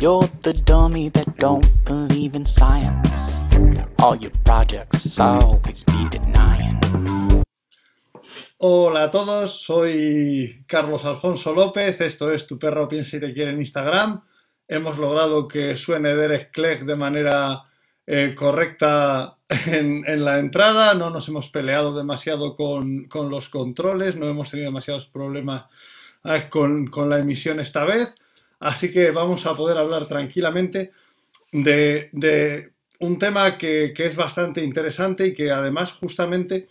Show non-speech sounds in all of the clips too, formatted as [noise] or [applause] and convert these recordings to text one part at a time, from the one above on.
You're the dummy that don't believe in science. All your projects always be denying. Hola a todos, soy Carlos Alfonso López, esto es Tu perro piensa y te quiere en Instagram. Hemos logrado que suene Derek Clegg de manera eh, correcta en, en, la entrada, no nos hemos peleado demasiado con, con los controles, no hemos tenido demasiados problemas eh, con, con, la emisión esta vez, así que vamos a poder hablar tranquilamente de, un tema que, es bastante interesante y que además justamente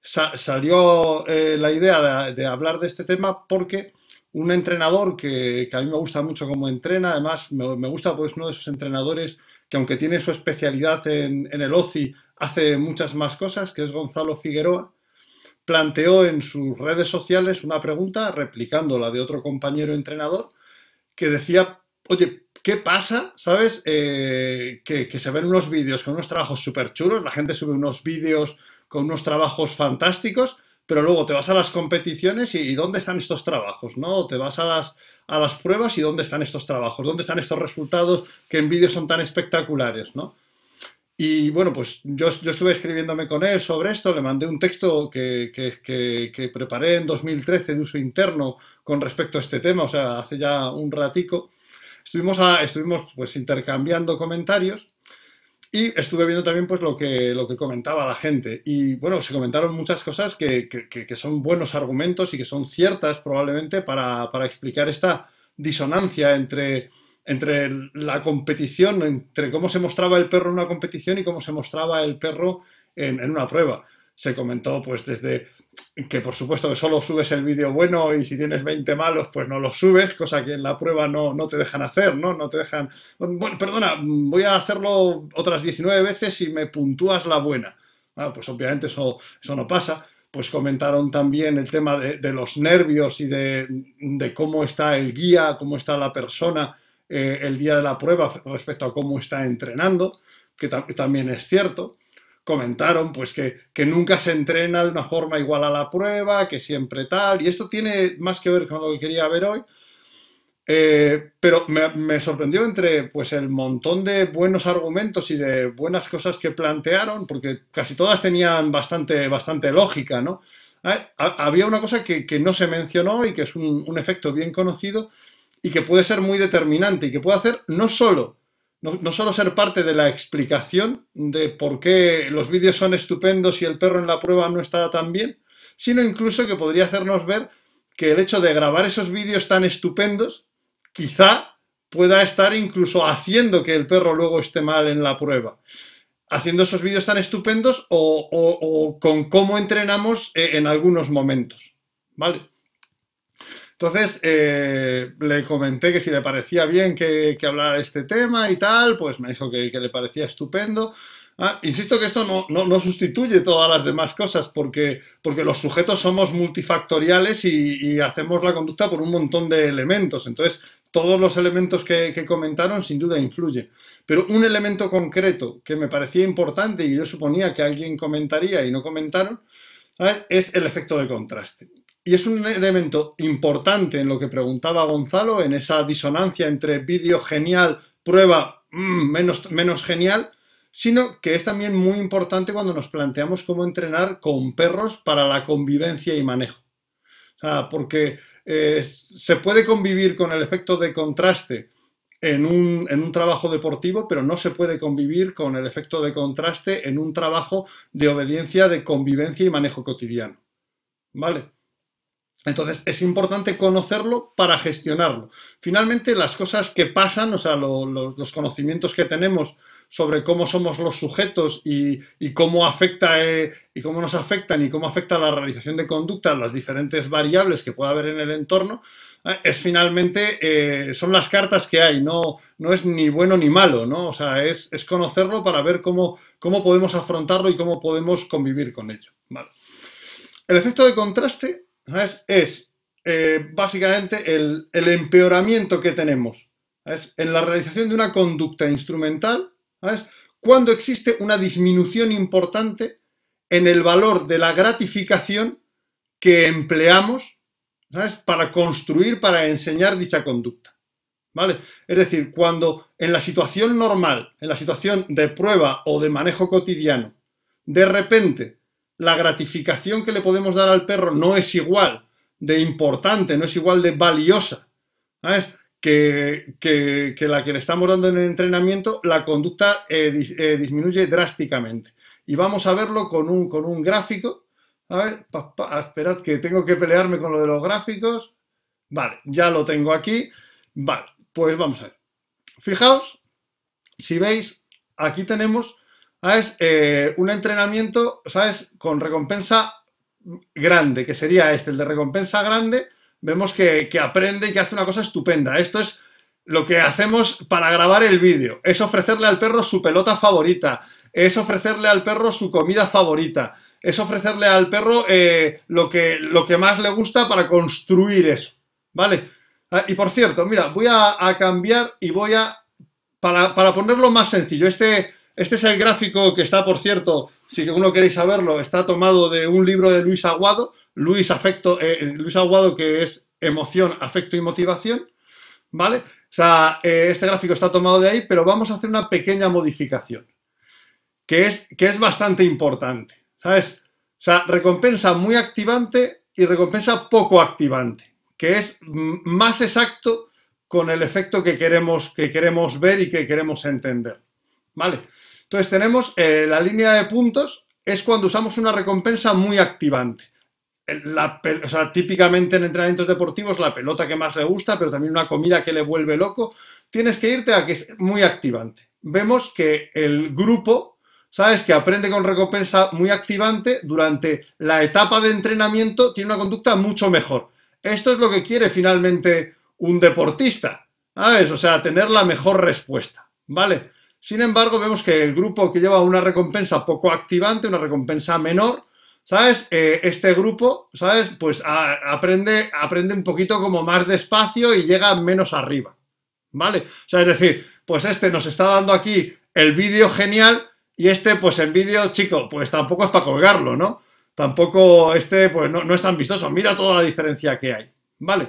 sa salió eh, la idea de, hablar de este tema porque un entrenador que, a mí me gusta mucho como entrena, además me, me gusta pues uno de esos entrenadores que aunque tiene su especialidad en, en el OCI, hace muchas más cosas, que es Gonzalo Figueroa, planteó en sus redes sociales una pregunta, replicando la de otro compañero entrenador, que decía, oye, ¿qué pasa? ¿Sabes? Eh, que, se ven unos vídeos con unos trabajos súper chulos, la gente sube unos vídeos con unos trabajos fantásticos, pero luego te vas a las competiciones y, y, ¿dónde están estos trabajos? ¿no? Te vas a las, a las pruebas y ¿dónde están estos trabajos? ¿Dónde están estos resultados que en vídeos son tan espectaculares? ¿no? Y bueno, pues yo, yo, estuve escribiéndome con él sobre esto, le mandé un texto que, que, que, que, preparé en 2013 de uso interno con respecto a este tema, o sea, hace ya un ratico. Estuvimos, a, estuvimos pues intercambiando comentarios y estuve viendo también pues lo que, lo que comentaba la gente. Y bueno, se comentaron muchas cosas que, son buenos argumentos y que son ciertas probablemente para, para explicar esta disonancia entre entre la competición, entre cómo se mostraba el perro en una competición y cómo se mostraba el perro en, en, una prueba. Se comentó pues desde que por supuesto que solo subes el vídeo bueno y si tienes 20 malos pues no los subes, cosa que en la prueba no, no te dejan hacer, ¿no? No te dejan... Bueno, perdona, voy a hacerlo otras 19 veces y me puntúas la buena. Ah, pues obviamente eso, eso no pasa pues comentaron también el tema de, de los nervios y de, de, cómo está el guía, cómo está la persona eh, el día de la prueba respecto a cómo está entrenando, que también es cierto. Comentaron pues que, que, nunca se entrena de una forma igual a la prueba, que siempre tal, y esto tiene más que ver con lo que quería ver hoy, eh, pero me, sorprendió entre pues el montón de buenos argumentos y de buenas cosas que plantearon, porque casi todas tenían bastante, bastante lógica, ¿no? Eh, había una cosa que, que, no se mencionó y que es un efecto bien conocido, y que puede ser muy determinante y que puede hacer no solo, no, solo ser parte de la explicación de por qué los vídeos son estupendos y el perro en la prueba no está tan bien, sino incluso que podría hacernos ver que el hecho de grabar esos vídeos tan estupendos quizá pueda estar incluso haciendo que el perro luego esté mal en la prueba. Haciendo esos vídeos tan estupendos o, o, o con cómo entrenamos eh, en algunos momentos. ¿Vale? Entonces, eh, le comenté que si le parecía bien que, que, hablara de este tema y tal, pues me dijo que, le parecía estupendo. Ah, insisto que esto no, sustituye todas las demás cosas, porque, los sujetos somos multifactoriales y, hacemos la conducta por un montón de elementos. Entonces, todos los elementos que, comentaron sin duda influyen. Pero un elemento concreto que me parecía importante y yo suponía que alguien comentaría y no comentaron, ¿sabes? es el efecto de contraste. Y es un elemento importante en lo que preguntaba Gonzalo, en esa disonancia entre vídeo genial, prueba mmm, menos, menos genial, sino que es también muy importante cuando nos planteamos cómo entrenar con perros para la convivencia y manejo. O sea, porque eh, se puede convivir con el efecto de contraste en un, en un, trabajo deportivo, pero no se puede convivir con el efecto de contraste en un trabajo de obediencia, de convivencia y manejo cotidiano. ¿Vale? Entonces es importante conocerlo para gestionarlo. Finalmente, las cosas que pasan, o sea, lo, lo, los conocimientos que tenemos sobre cómo somos los sujetos y, y cómo afecta eh, y cómo nos afectan y cómo afecta la realización de conducta, las diferentes variables que pueda haber en el entorno, eh, es finalmente, eh, son las cartas que hay, no, no es ni bueno ni malo, ¿no? O sea, es, es conocerlo para ver cómo, cómo podemos afrontarlo y cómo podemos convivir con ello. Vale. El efecto de contraste es eh, básicamente el, empeoramiento que tenemos en la realización de una conducta instrumental ¿sabes? cuando existe una disminución importante en el valor de la gratificación que empleamos para construir, para enseñar dicha conducta. ¿Vale? Es decir, cuando en la situación normal, en la situación de prueba o de manejo cotidiano, de repente la gratificación que le podemos dar al perro no es igual de importante, no es igual de valiosa, ¿sabes? Que, la que le estamos dando en el entrenamiento, la conducta eh, eh, disminuye drásticamente. Y vamos a verlo con un, con un gráfico. A ver, esperad que tengo que pelearme con lo de los gráficos. Vale, ya lo tengo aquí. Vale, pues vamos a ver. Fijaos, si veis, aquí tenemos ¿sabes? Eh, un entrenamiento, ¿sabes? Con recompensa grande, que sería este, el de recompensa grande. Vemos que, aprende y que hace una cosa estupenda. Esto es lo que hacemos para grabar el vídeo. Es ofrecerle al perro su pelota favorita. Es ofrecerle al perro su comida favorita. Es ofrecerle al perro eh, lo, que, lo que más le gusta para construir eso. ¿Vale? Ah, y por cierto, mira, voy a, cambiar y voy a, para, ponerlo más sencillo, este, este es el gráfico que está, por cierto, si uno queréis saberlo, está tomado de un libro de Luis Aguado, Luis, Afecto, eh, Luis Aguado que es Emoción, Afecto y Motivación, ¿vale? O sea, eh, este gráfico está tomado de ahí, pero vamos a hacer una pequeña modificación, que es, que es bastante importante, ¿sabes? O sea, recompensa muy activante y recompensa poco activante que es más exacto con el efecto que queremos, que queremos ver y que queremos entender. ¿Vale? Entonces tenemos eh, la línea de puntos, es cuando usamos una recompensa muy activante. La, típicamente en entrenamientos deportivos la pelota que más le gusta, pero también una comida que le vuelve loco, tienes que irte a que es muy activante. Vemos que el grupo, ¿sabes? Que aprende con recompensa muy activante durante la etapa de entrenamiento tiene una conducta mucho mejor. Esto es lo que quiere finalmente un deportista, ¿sabes? O sea, tener la mejor respuesta, ¿vale? Sin embargo, vemos que el grupo que lleva una recompensa poco activante, una recompensa menor, ¿sabes? Eh, este grupo, ¿sabes? Pues aprende, aprende un poquito como más despacio y llega menos arriba, ¿vale? O sea, es decir, pues este nos está dando aquí el vídeo genial y este, pues en vídeo, chico, pues tampoco es para colgarlo, ¿no? tampoco este, pues no, es tan vistoso. Mira toda la diferencia que hay, ¿vale?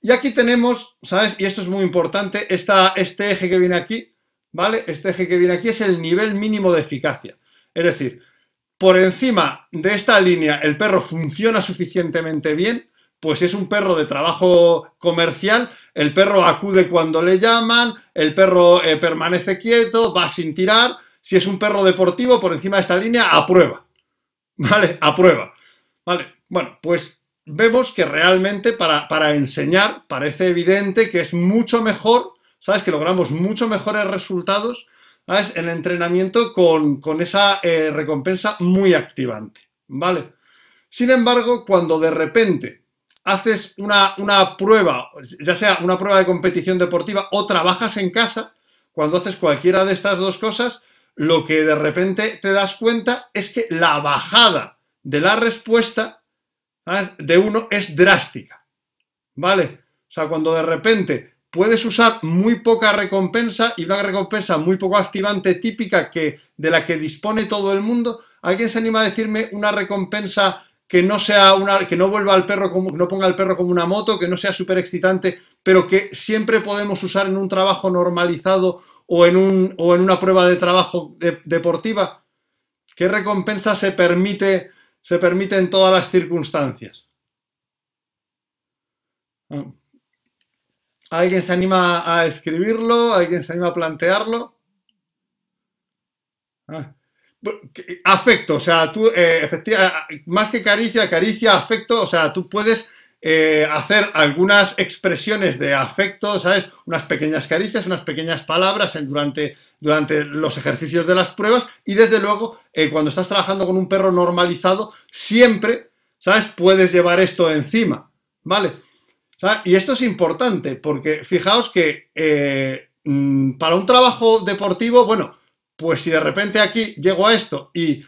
Y aquí tenemos, ¿sabes? Y esto es muy importante, este eje que viene aquí, ¿vale? Este eje que viene aquí es el nivel mínimo de eficacia. Es decir, por encima de esta línea el perro funciona suficientemente bien, pues es un perro de trabajo comercial, el perro acude cuando le llaman, el perro eh, permanece quieto, va sin tirar. Si es un perro deportivo, por encima de esta línea, aprueba. ¿vale? A prueba, ¿vale? Bueno, pues vemos que realmente para, para, enseñar parece evidente que es mucho mejor, ¿sabes? Que logramos mucho mejores resultados. En entrenamiento con, esa eh, recompensa muy activante, ¿vale? Sin embargo, cuando de repente haces una, una prueba, ya sea una prueba de competición deportiva o trabajas en casa, cuando haces cualquiera de estas dos cosas, lo que de repente te das cuenta es que la bajada de la respuesta de uno es drástica. ¿Vale? O sea, cuando de repente puedes usar muy poca recompensa y una recompensa muy poco activante típica que, de la que dispone todo el mundo, ¿alguien se anima a decirme una recompensa que no sea una, que no vuelva al perro como, no ponga al perro como una moto, que no sea súper excitante, pero que siempre podemos usar en un trabajo normalizado o en, un, o en una prueba de trabajo deportiva? ¿Qué recompensa se permite, se permite en todas las circunstancias? Ah. ¿Alguien se anima a escribirlo? ¿Alguien se anima a plantearlo? Ah. Afecto, o sea, tú, eh, efectivamente, más que caricia, caricia, afecto, o sea, tú puedes eh, hacer algunas expresiones de afecto, ¿sabes? Unas pequeñas caricias, unas pequeñas palabras durante, durante los ejercicios de las pruebas y desde luego eh, cuando estás trabajando con un perro normalizado, siempre, ¿sabes? Puedes llevar esto encima, ¿vale? Y esto es importante porque fijaos que eh, mm, para un trabajo deportivo, bueno, pues si de repente aquí llego a esto y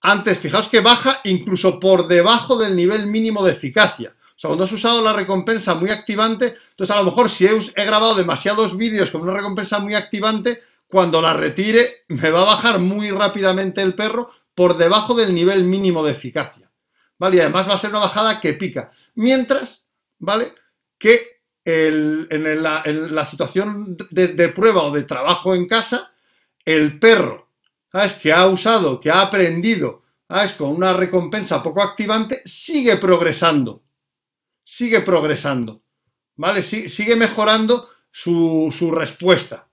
antes, fijaos que baja incluso por debajo del nivel mínimo de eficacia. O sea, cuando has usado la recompensa muy activante, entonces a lo mejor si he, grabado demasiados vídeos con una recompensa muy activante, cuando la retire me va a bajar muy rápidamente el perro por debajo del nivel mínimo de eficacia. ¿Vale? Y además va a ser una bajada que pica. Mientras, ¿vale? Que en, la, situación de, prueba o de trabajo en casa, el perro, ¿sabes? Que ha usado, que ha aprendido, ¿sabes? Con una recompensa poco activante, sigue progresando. Sigue progresando. ¿Vale? sigue mejorando su, su respuesta.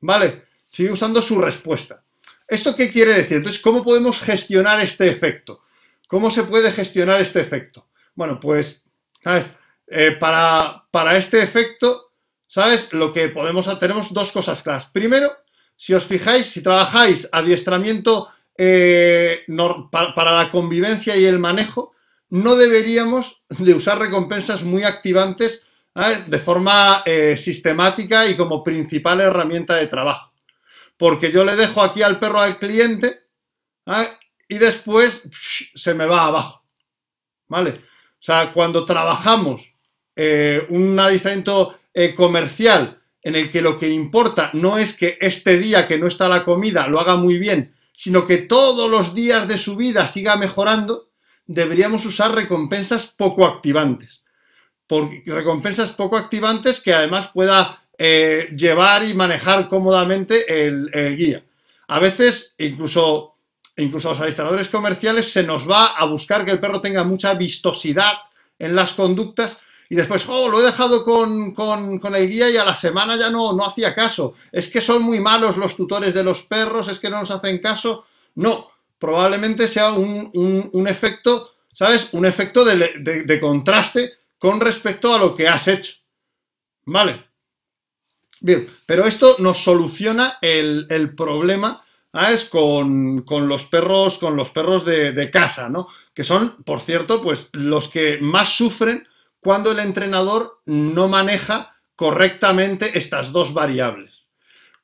¿Vale? Sigue usando su respuesta. ¿Esto qué quiere decir? Entonces, ¿cómo podemos gestionar este efecto? ¿Cómo se puede gestionar este efecto? Bueno, pues, ¿sabes? Eh, para, para, este efecto, ¿sabes? Lo que podemos tenemos dos cosas claras. Primero, si os fijáis, si trabajáis adiestramiento eh, para, la convivencia y el manejo, no deberíamos de usar recompensas muy activantes de forma eh, sistemática y como principal herramienta de trabajo. Porque yo le dejo aquí al perro al cliente y después se me va abajo. ¿Vale? O sea, cuando trabajamos eh, un adiestramiento eh, comercial en el que lo que importa no es que este día que no está la comida lo haga muy bien, sino que todos los días de su vida siga mejorando, deberíamos usar recompensas poco activantes. Por, recompensas poco activantes que además pueda eh, llevar y manejar cómodamente el, guía. A veces, incluso, incluso a los administradores comerciales, se nos va a buscar que el perro tenga mucha vistosidad en las conductas y después, oh, lo he dejado con, el guía y a la semana ya no, no hacía caso. Es que son muy malos los tutores de los perros, es que no nos hacen caso. No, probablemente sea un, efecto, ¿sabes? Un efecto de, contraste con respecto a lo que has hecho. ¿Vale? Bien, pero esto nos soluciona el, problema ¿sabes? Con, con, los perros, con los perros de, de, casa, ¿no? Que son, por cierto, pues los que más sufren cuando el entrenador no maneja correctamente estas dos variables.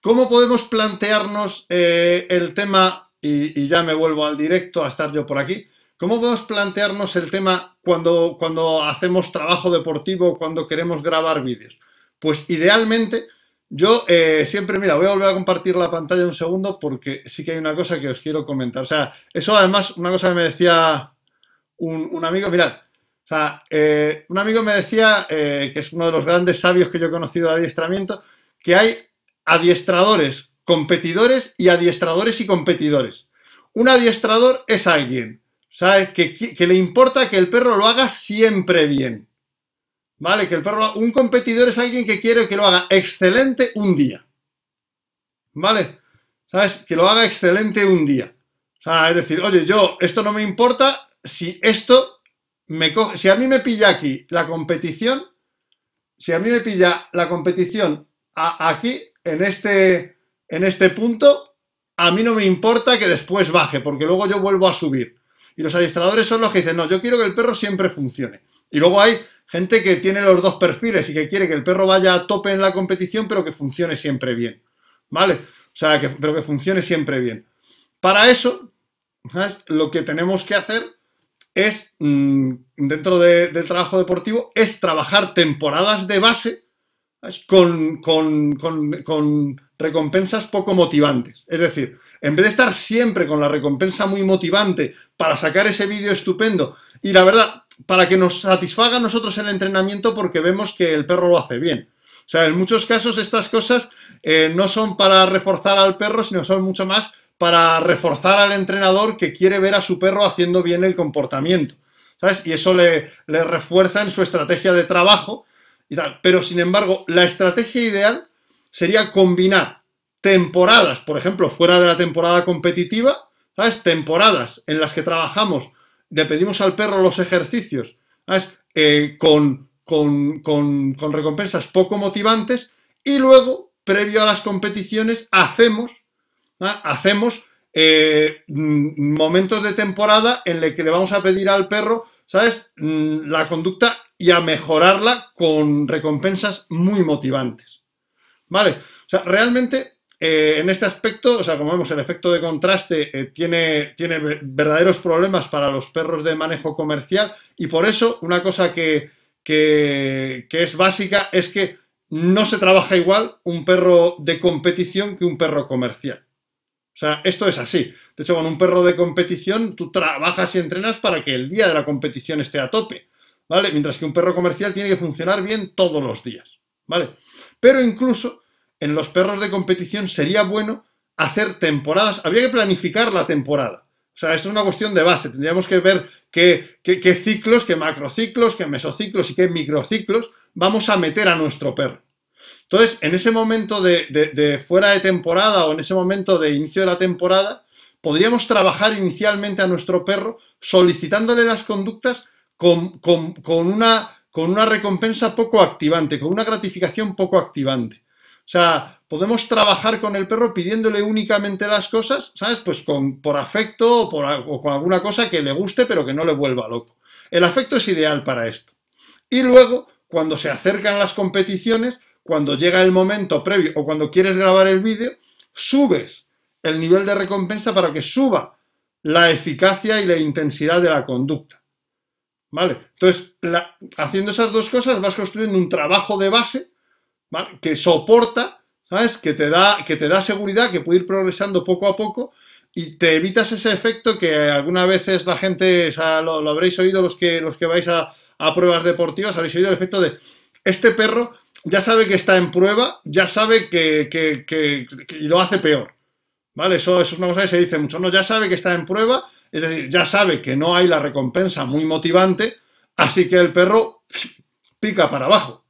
¿Cómo podemos plantearnos eh, el tema, y, ya me vuelvo al directo a estar yo por aquí, cómo podemos plantearnos el tema cuando, cuando hacemos trabajo deportivo, cuando queremos grabar vídeos? Pues idealmente, yo eh, siempre, mira, voy a volver a compartir la pantalla un segundo porque sí que hay una cosa que os quiero comentar. O sea, eso además, una cosa que me decía un, un amigo, mirad, sea, eh, un amigo me decía, eh, que es uno de los grandes sabios que yo he conocido de adiestramiento, que hay adiestradores competidores y adiestradores y competidores. Un adiestrador es alguien, ¿sabes? Que, le importa que el perro lo haga siempre bien. ¿Vale? Que el perro Un competidor es alguien que quiere que lo haga excelente un día. ¿Vale? ¿Sabes? Que lo haga excelente un día. Es decir, oye, yo, esto no me importa si esto si a mí me pilla aquí la competición, si a mí me pilla la competición aquí, en este, en este punto, a mí no me importa que después baje, porque luego yo vuelvo a subir. Y los adiestradores son los que dicen, no, yo quiero que el perro siempre funcione. Y luego hay gente que tiene los dos perfiles y que quiere que el perro vaya a tope en la competición, pero que funcione siempre bien. ¿Vale? O sea, que, pero que funcione siempre bien. Para eso, lo que tenemos que hacer es, mm, dentro del trabajo deportivo, es trabajar temporadas de base con, con, recompensas poco motivantes. Es decir, en vez de estar siempre con la recompensa muy motivante para sacar ese vídeo estupendo y la verdad, para que nos satisfaga a nosotros el entrenamiento porque vemos que el perro lo hace bien. O sea, en muchos casos estas cosas eh, no son para reforzar al perro, sino son mucho más para reforzar al entrenador que quiere ver a su perro haciendo bien el comportamiento. ¿Sabes? Y eso le, refuerza en su estrategia de trabajo. Pero sin embargo, la estrategia ideal sería combinar temporadas, por ejemplo, fuera de la temporada competitiva, ¿sabes? Temporadas en las que trabajamos, le pedimos al perro los ejercicios, ¿sabes? Eh, con recompensas poco motivantes y luego, previo a las competiciones, hacemos hacemos eh, mm, momentos de temporada en el que le vamos a pedir al perro, ¿sabes? Mm, la conducta y a mejorarla con recompensas muy motivantes. ¿Vale? O sea, realmente eh, en este aspecto, o sea, como vemos, el efecto de contraste eh, tiene, tiene, verdaderos problemas para los perros de manejo comercial y por eso una cosa que, que es básica es que no se trabaja igual un perro de competición que un perro comercial. Sea, esto es así. De hecho, con un perro de competición, tú trabajas y entrenas para que el día de la competición esté a tope. ¿vale? Mientras que un perro comercial tiene que funcionar bien todos los días, ¿vale? Pero incluso en los perros de competición sería bueno hacer temporadas, habría que planificar la temporada. O sea, esto es una cuestión de base. Tendríamos que ver qué, ciclos, qué macrociclos, qué mesociclos y qué microciclos vamos a meter a nuestro perro. Entonces, en ese momento de, fuera de temporada o en ese momento de inicio de la temporada, podríamos trabajar inicialmente a nuestro perro solicitándole las conductas con, una, con una recompensa poco activante, con una gratificación poco activante. O sea, podemos trabajar con el perro pidiéndole únicamente las cosas, ¿sabes? Pues con, por afecto o, o con alguna cosa que le guste pero que no le vuelva loco. El afecto es ideal para esto. Y luego, cuando se acercan las competiciones, cuando llega el momento previo o cuando quieres grabar el vídeo, subes el nivel de recompensa para que suba la eficacia y la intensidad de la conducta. ¿Vale? Entonces, haciendo esas dos cosas vas construyendo un trabajo de base que soporta, ¿sabes? Que te, da, que te da seguridad, que puede ir progresando poco a poco y te evitas ese efecto que algunas veces la gente, lo, habréis oído los que, los que vais a, pruebas deportivas, habréis oído el efecto de este perro ya sabe que está en prueba, ya sabe que, que, lo hace peor. ¿Vale? Eso, eso, es una cosa que se dice mucho. No, ya sabe que está en prueba, es decir, ya sabe que no hay la recompensa muy motivante, así que el perro pica para abajo.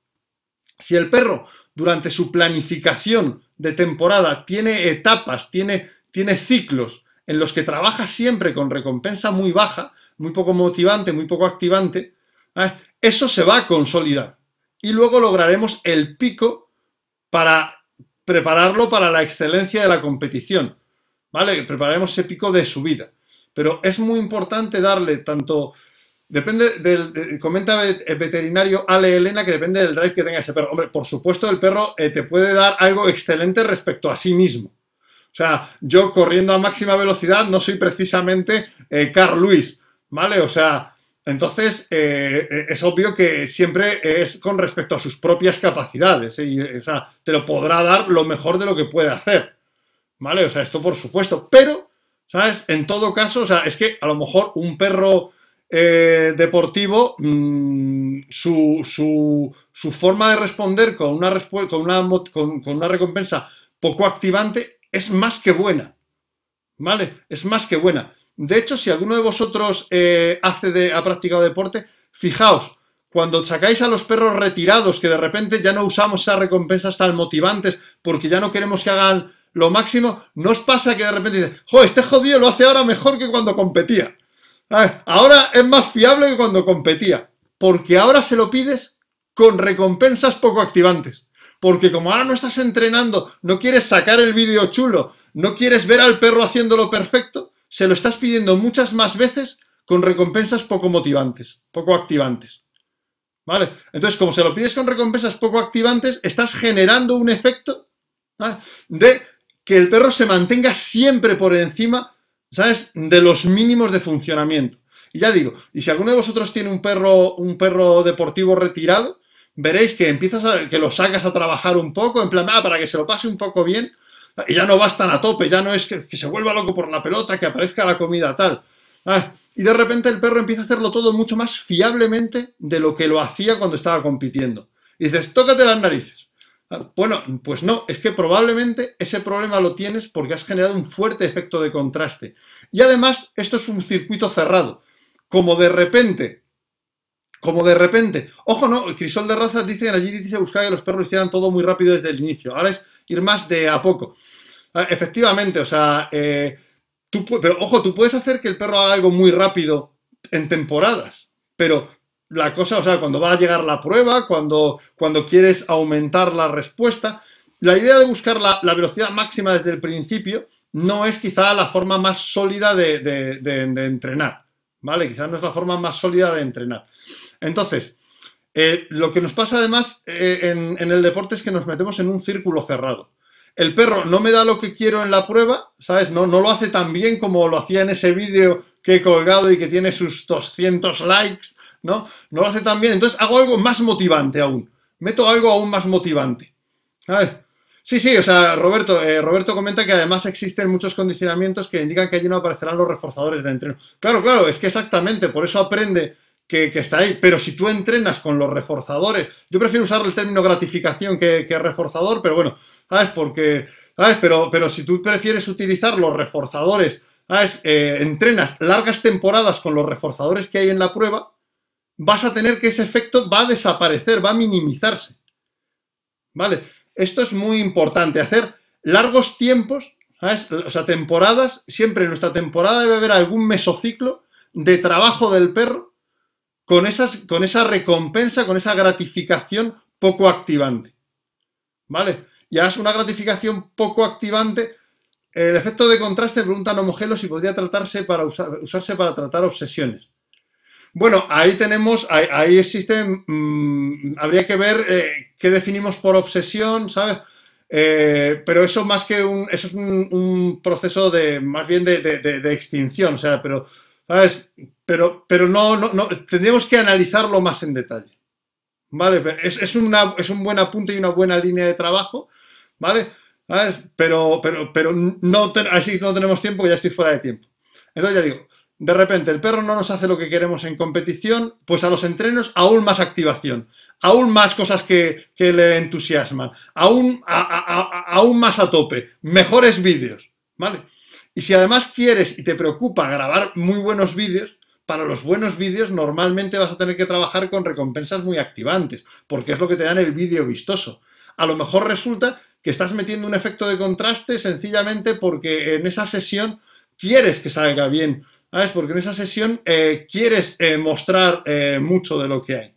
Si el perro durante su planificación de temporada tiene etapas, tiene, tiene ciclos en los que trabaja siempre con recompensa muy baja, muy poco motivante, muy poco activante, ¿eh? eso se va a consolidar. Y luego lograremos el pico para prepararlo para la excelencia de la competición. ¿Vale? Prepararemos ese pico de subida. Pero es muy importante darle tanto Depende del. comenta el veterinario Ale Elena que depende del drive que tenga ese perro. Hombre, por supuesto, el perro eh, te puede dar algo excelente respecto a sí mismo. O sea, yo corriendo a máxima velocidad no soy precisamente eh, Carl Luis, ¿vale? O sea, entonces eh, es obvio que siempre es con respecto a sus propias capacidades. Y, o sea, te lo podrá dar lo mejor de lo que puede hacer, ¿vale? O sea, esto por supuesto. Pero, ¿sabes? En todo caso, o sea, es que a lo mejor un perro eh, deportivo, mm, su, forma de responder con una, con, una, con, una recompensa poco activante es más que buena. ¿Vale? Es más que buena. De hecho, si alguno de vosotros eh, hace ha practicado deporte, fijaos, cuando sacáis a los perros retirados, que de repente ya no usamos esas recompensas tan motivantes porque ya no queremos que hagan lo máximo, ¿no os pasa que de repente dices, jo, este jodido lo hace ahora mejor que cuando competía? Ahora es más fiable que cuando competía, porque ahora se lo pides con recompensas poco activantes. Porque como ahora no estás entrenando, no quieres sacar el vídeo chulo, no quieres ver al perro haciéndolo perfecto, se lo estás pidiendo muchas más veces con recompensas poco motivantes, poco activantes. ¿Vale? Entonces, como se lo pides con recompensas poco activantes, estás generando un efecto de que el perro se mantenga siempre por encima ¿sabes? De los mínimos de funcionamiento. Y ya digo, y si alguno de vosotros tiene un perro, un perro deportivo retirado, veréis que empiezas a, que lo sacas a trabajar un poco, en plan, ah, para que se lo pase un poco bien, ya no vas tan a tope, ya no es que, se vuelva loco por la pelota, que aparezca la comida tal. Ah, y de repente el perro empieza a hacerlo todo mucho más fiablemente de lo que lo hacía cuando estaba compitiendo. Y dices, tócate las narices. Bueno, pues no, es que probablemente ese problema lo tienes porque has generado un fuerte efecto de contraste. Y además, esto es un circuito cerrado. Como de repente, como de repente, ojo, no, Crisol de Razas dice que allí dice buscar que los perros hicieran todo muy rápido desde el inicio. Ahora ir más de a poco. Ah, efectivamente, o sea, eh, tú, pero ojo, tú puedes hacer que el perro haga algo muy rápido en temporadas, pero la cosa, o sea, cuando va a llegar la prueba, cuando, cuando quieres aumentar la respuesta. La idea de buscar la, velocidad máxima desde el principio no es quizá la forma más sólida de, entrenar, ¿vale? Quizás no es la forma más sólida de entrenar. Entonces, eh, lo que nos pasa además eh, en, el deporte es que nos metemos en un círculo cerrado. El perro no me da lo que quiero en la prueba, ¿sabes? No, no lo hace tan bien como lo hacía en ese vídeo que he colgado y que tiene sus 200 likes ¿no? No lo hace tan bien. Entonces hago algo más motivante aún. Meto algo aún más motivante. Sí, sí, o sea, Roberto, eh, Roberto comenta que además existen muchos condicionamientos que indican que allí no aparecerán los reforzadores de entreno. Claro, claro, es que exactamente, por eso aprende que, está ahí. Pero si tú entrenas con los reforzadores, yo prefiero usar el término gratificación que, reforzador, pero bueno, ¿sabes? Porque, ¿sabes? Pero, pero si tú prefieres utilizar los reforzadores, ¿sabes? Eh, entrenas largas temporadas con los reforzadores que hay en la prueba, vas a tener que ese efecto va a desaparecer, va a minimizarse. ¿Vale? Esto es muy importante, hacer largos tiempos, ¿sabes? O sea, temporadas, siempre en nuestra temporada debe haber algún mesociclo de trabajo del perro con, esa recompensa, con esa gratificación poco activante. ¿Vale? Y es una gratificación poco activante. El efecto de contraste, preguntan homogelo si podría tratarse para usarse para tratar obsesiones. Bueno, ahí tenemos, ahí, existe, mm, habría que ver eh, qué definimos por obsesión, ¿sabes? Eh, pero eso más que un, eso es un, proceso de, más bien de, extinción, o sea, pero, Pero, pero no, no, tendríamos que analizarlo más en detalle, ¿vale? Es, una, es un buen apunte y una buena línea de trabajo, ¿vale? Pero, pero, pero no, así no tenemos tiempo, ya estoy fuera de tiempo. Entonces ya digo, de repente el perro no nos hace lo que queremos en competición, pues a los entrenos aún más activación, aún más cosas que, le entusiasman, aún, aún más a tope, mejores vídeos, ¿vale? Y si además quieres y te preocupa grabar muy buenos vídeos, para los buenos vídeos normalmente vas a tener que trabajar con recompensas muy activantes, porque es lo que te dan el vídeo vistoso. A lo mejor resulta que estás metiendo un efecto de contraste sencillamente porque en esa sesión quieres que salga bien ¿sabes? Porque en esa sesión eh, quieres eh, mostrar eh, mucho de lo que hay.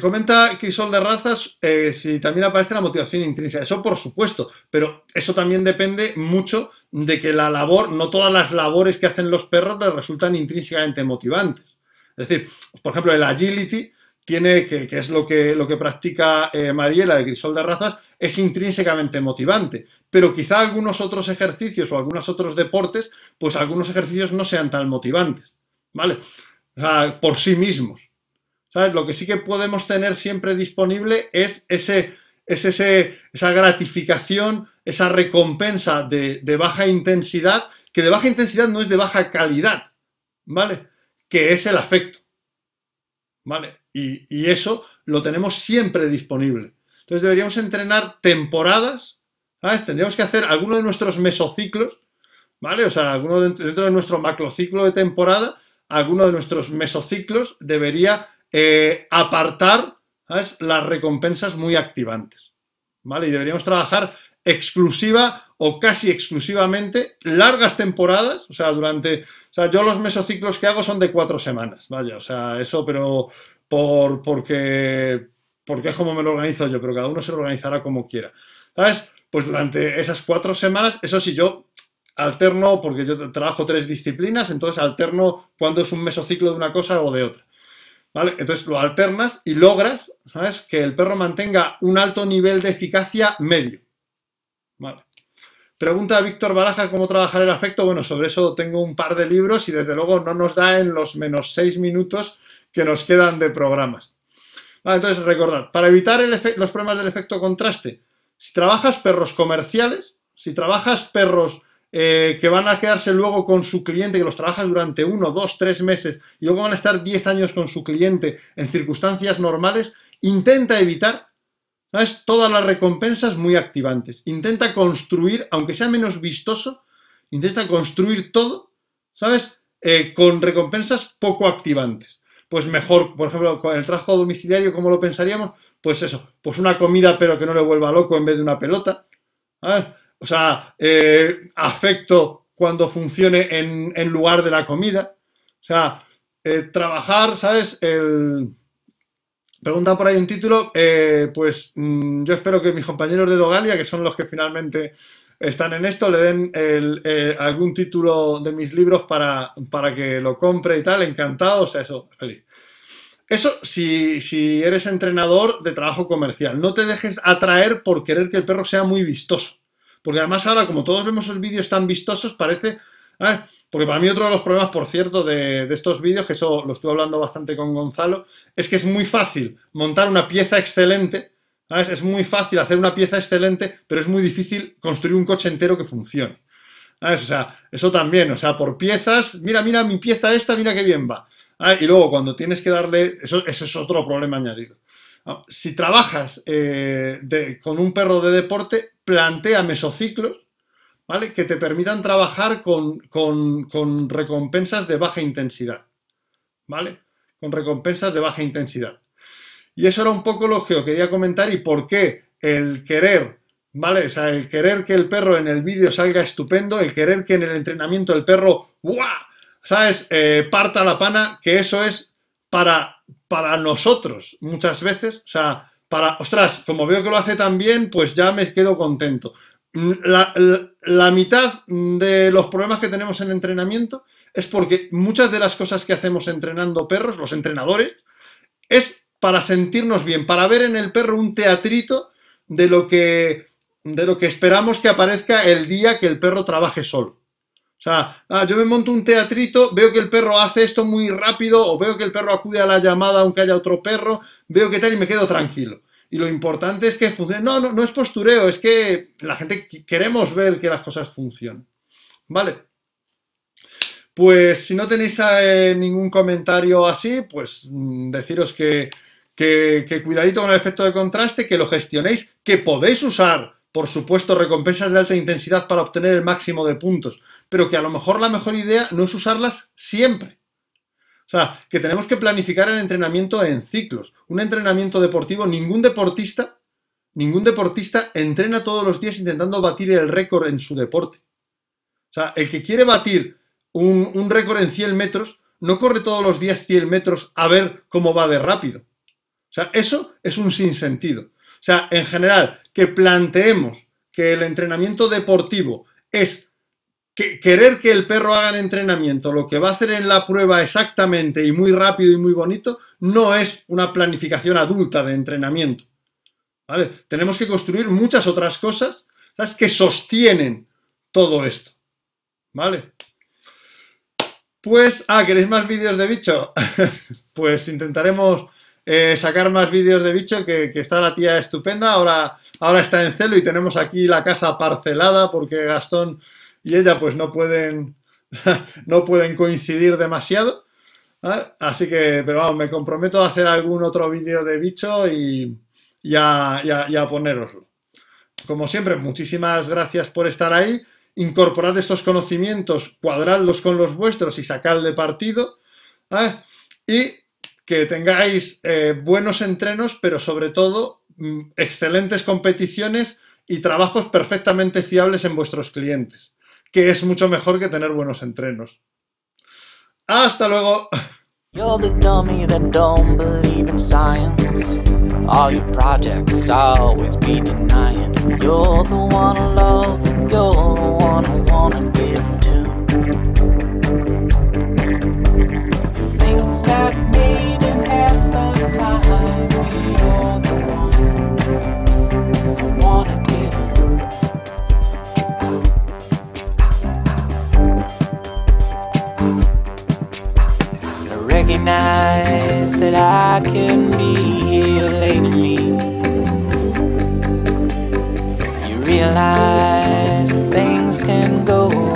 Comenta Crisol de Razas si también aparece la motivación intrínseca. Eso por supuesto, pero eso también depende mucho de que la labor, no todas las labores que hacen los perros les resultan intrínsecamente motivantes. Es decir, por ejemplo, el agility tiene, que, es lo que, lo que practica Mariela de Crisol de Razas, es intrínsecamente motivante, pero quizá algunos otros ejercicios o algunos otros deportes, pues algunos ejercicios no sean tan motivantes, ¿vale? Por sí mismos. Lo que sí que podemos tener siempre disponible es ese, ese, esa gratificación, esa recompensa de, baja intensidad, que de baja intensidad no es de baja calidad, ¿vale? Que es el afecto, ¿vale? Y, y eso lo tenemos siempre disponible. Entonces deberíamos entrenar temporadas, ¿sabes? Tendríamos que hacer alguno de nuestros mesociclos, ¿vale? O sea, alguno dentro de nuestro macrociclo de temporada, alguno de nuestros mesociclos debería eh, apartar. Las recompensas muy activantes, ¿vale? Y deberíamos trabajar exclusiva o casi exclusivamente largas temporadas, o sea, durante, o sea, yo los mesociclos que hago son de cuatro semanas, vaya, o sea, eso, pero por, porque, porque es como me lo organizo yo, pero cada uno se lo organizará como quiera. Pues durante esas cuatro semanas, eso sí, yo alterno, porque yo trabajo tres disciplinas, entonces alterno cuando es un mesociclo de una cosa o de otra. ¿Vale? Entonces lo alternas y logras, ¿sabes? Que el perro mantenga un alto nivel de eficacia medio. ¿Vale? Pregunta a Víctor Baraja cómo trabajar el afecto. Bueno, sobre eso tengo un par de libros y desde luego no nos da en los menos seis minutos que nos quedan de programas entonces recordad, para evitar los problemas del efecto contraste, si trabajas perros comerciales, si trabajas perros eh, que van a quedarse luego con su cliente, que los trabajas durante uno, dos, tres meses y luego van a estar 10 años con su cliente en circunstancias normales, intenta evitar todas las recompensas muy activantes. Intenta construir, aunque sea menos vistoso, intenta construir todo, ¿sabes? Eh, con recompensas poco activantes pues mejor, por ejemplo, con el trabajo domiciliario, ¿cómo lo pensaríamos? Pues eso, pues una comida pero que no le vuelva loco en vez de una pelota. O sea, eh, afecto cuando funcione en, lugar de la comida. O sea, eh, trabajar, ¿sabes? El... Preguntan por ahí un título, eh, pues mm, yo espero que mis compañeros de Dogalia, que son los que finalmente están en esto, le den algún título de mis libros para, para, que lo compre y tal, encantado, o sea, eso, feliz. Eso si, si eres entrenador de trabajo comercial, no te dejes atraer por querer que el perro sea muy vistoso. Porque además ahora, como todos vemos los vídeos tan vistosos, parece... porque para mí otro de los problemas, por cierto, de, de estos vídeos, que eso lo estuve hablando bastante con Gonzalo, es que es muy fácil montar una pieza excelente es muy fácil hacer una pieza excelente, pero es muy difícil construir un coche entero que funcione. O sea, eso también, o sea, por piezas, mira, mira mi pieza esta, mira qué bien va. Y luego cuando tienes que darle, eso es otro problema añadido. Ah, si trabajas eh, con un perro de deporte, plantea mesociclos, ¿vale? Que te permitan trabajar con, con- con recompensas de baja intensidad, ¿vale? Con recompensas de baja intensidad. Y eso era un poco lo que os quería comentar y por qué el querer, ¿vale? O sea, el querer que el perro en el vídeo salga estupendo, el querer que en el entrenamiento el perro, ¡guau! ¿Sabes? Eh, parta la pana, que eso es para, para nosotros muchas veces. O sea, para, ostras, como veo que lo hace tan bien, pues ya me quedo contento. Mm, La, la- mitad de los problemas que tenemos en entrenamiento es porque muchas de las cosas que hacemos entrenando perros, los entrenadores, es para sentirnos bien, para ver en el perro un teatrito de lo que, de lo que esperamos que aparezca el día que el perro trabaje solo. O sea, ah, yo me monto un teatrito, veo que el perro hace esto muy rápido, o veo que el perro acude a la llamada aunque haya otro perro, veo que tal y me quedo tranquilo. Y lo importante es que funcione. No, no, no es postureo, es que la gente queremos ver que las cosas funcionan. ¿Vale? Pues si no tenéis eh, ningún comentario así, pues mm, deciros que, que cuidadito con el efecto de contraste, que lo gestionéis, que podéis usar, por supuesto, recompensas de alta intensidad para obtener el máximo de puntos, pero que a lo mejor la mejor idea no es usarlas siempre. O sea, que tenemos que planificar el entrenamiento en ciclos. Un entrenamiento deportivo, ningún deportista, ningún deportista entrena todos los días intentando batir el récord en su deporte. O sea, el que quiere batir un, un récord en 100 metros, no corre todos los días 100 metros a ver cómo va de rápido. O sea, eso es un sinsentido. O sea, en general, que planteemos que el entrenamiento deportivo es que querer que el perro haga en entrenamiento lo que va a hacer en la prueba exactamente y muy rápido y muy bonito, no es una planificación adulta de entrenamiento. ¿Vale? Tenemos que construir muchas otras cosas ¿sabes? que sostienen todo esto. ¿Vale? Pues, ah, ¿queréis más vídeos de bicho? [laughs] pues intentaremos eh, sacar más vídeos de bicho, que, que está la tía estupenda. Ahora, ahora está en celo y tenemos aquí la casa parcelada porque Gastón y ella pues no pueden, [laughs] no pueden coincidir demasiado. Así que, pero vamos, me comprometo a hacer algún otro vídeo de bicho y, y a, y ponéroslo. Como siempre, muchísimas gracias por estar ahí. Incorporad estos conocimientos, cuadradlos con los vuestros y sacadle partido. Y que tengáis eh, buenos entrenos, pero sobre todo mm, excelentes competiciones y trabajos perfectamente fiables en vuestros clientes, que es mucho mejor que tener buenos entrenos. Hasta luego. You're the dummy that don't believe in science. All your projects always be denying. You're the one I love, you're the one I wanna give to. Things got made in half recognize that I can be here lately. You realize things can go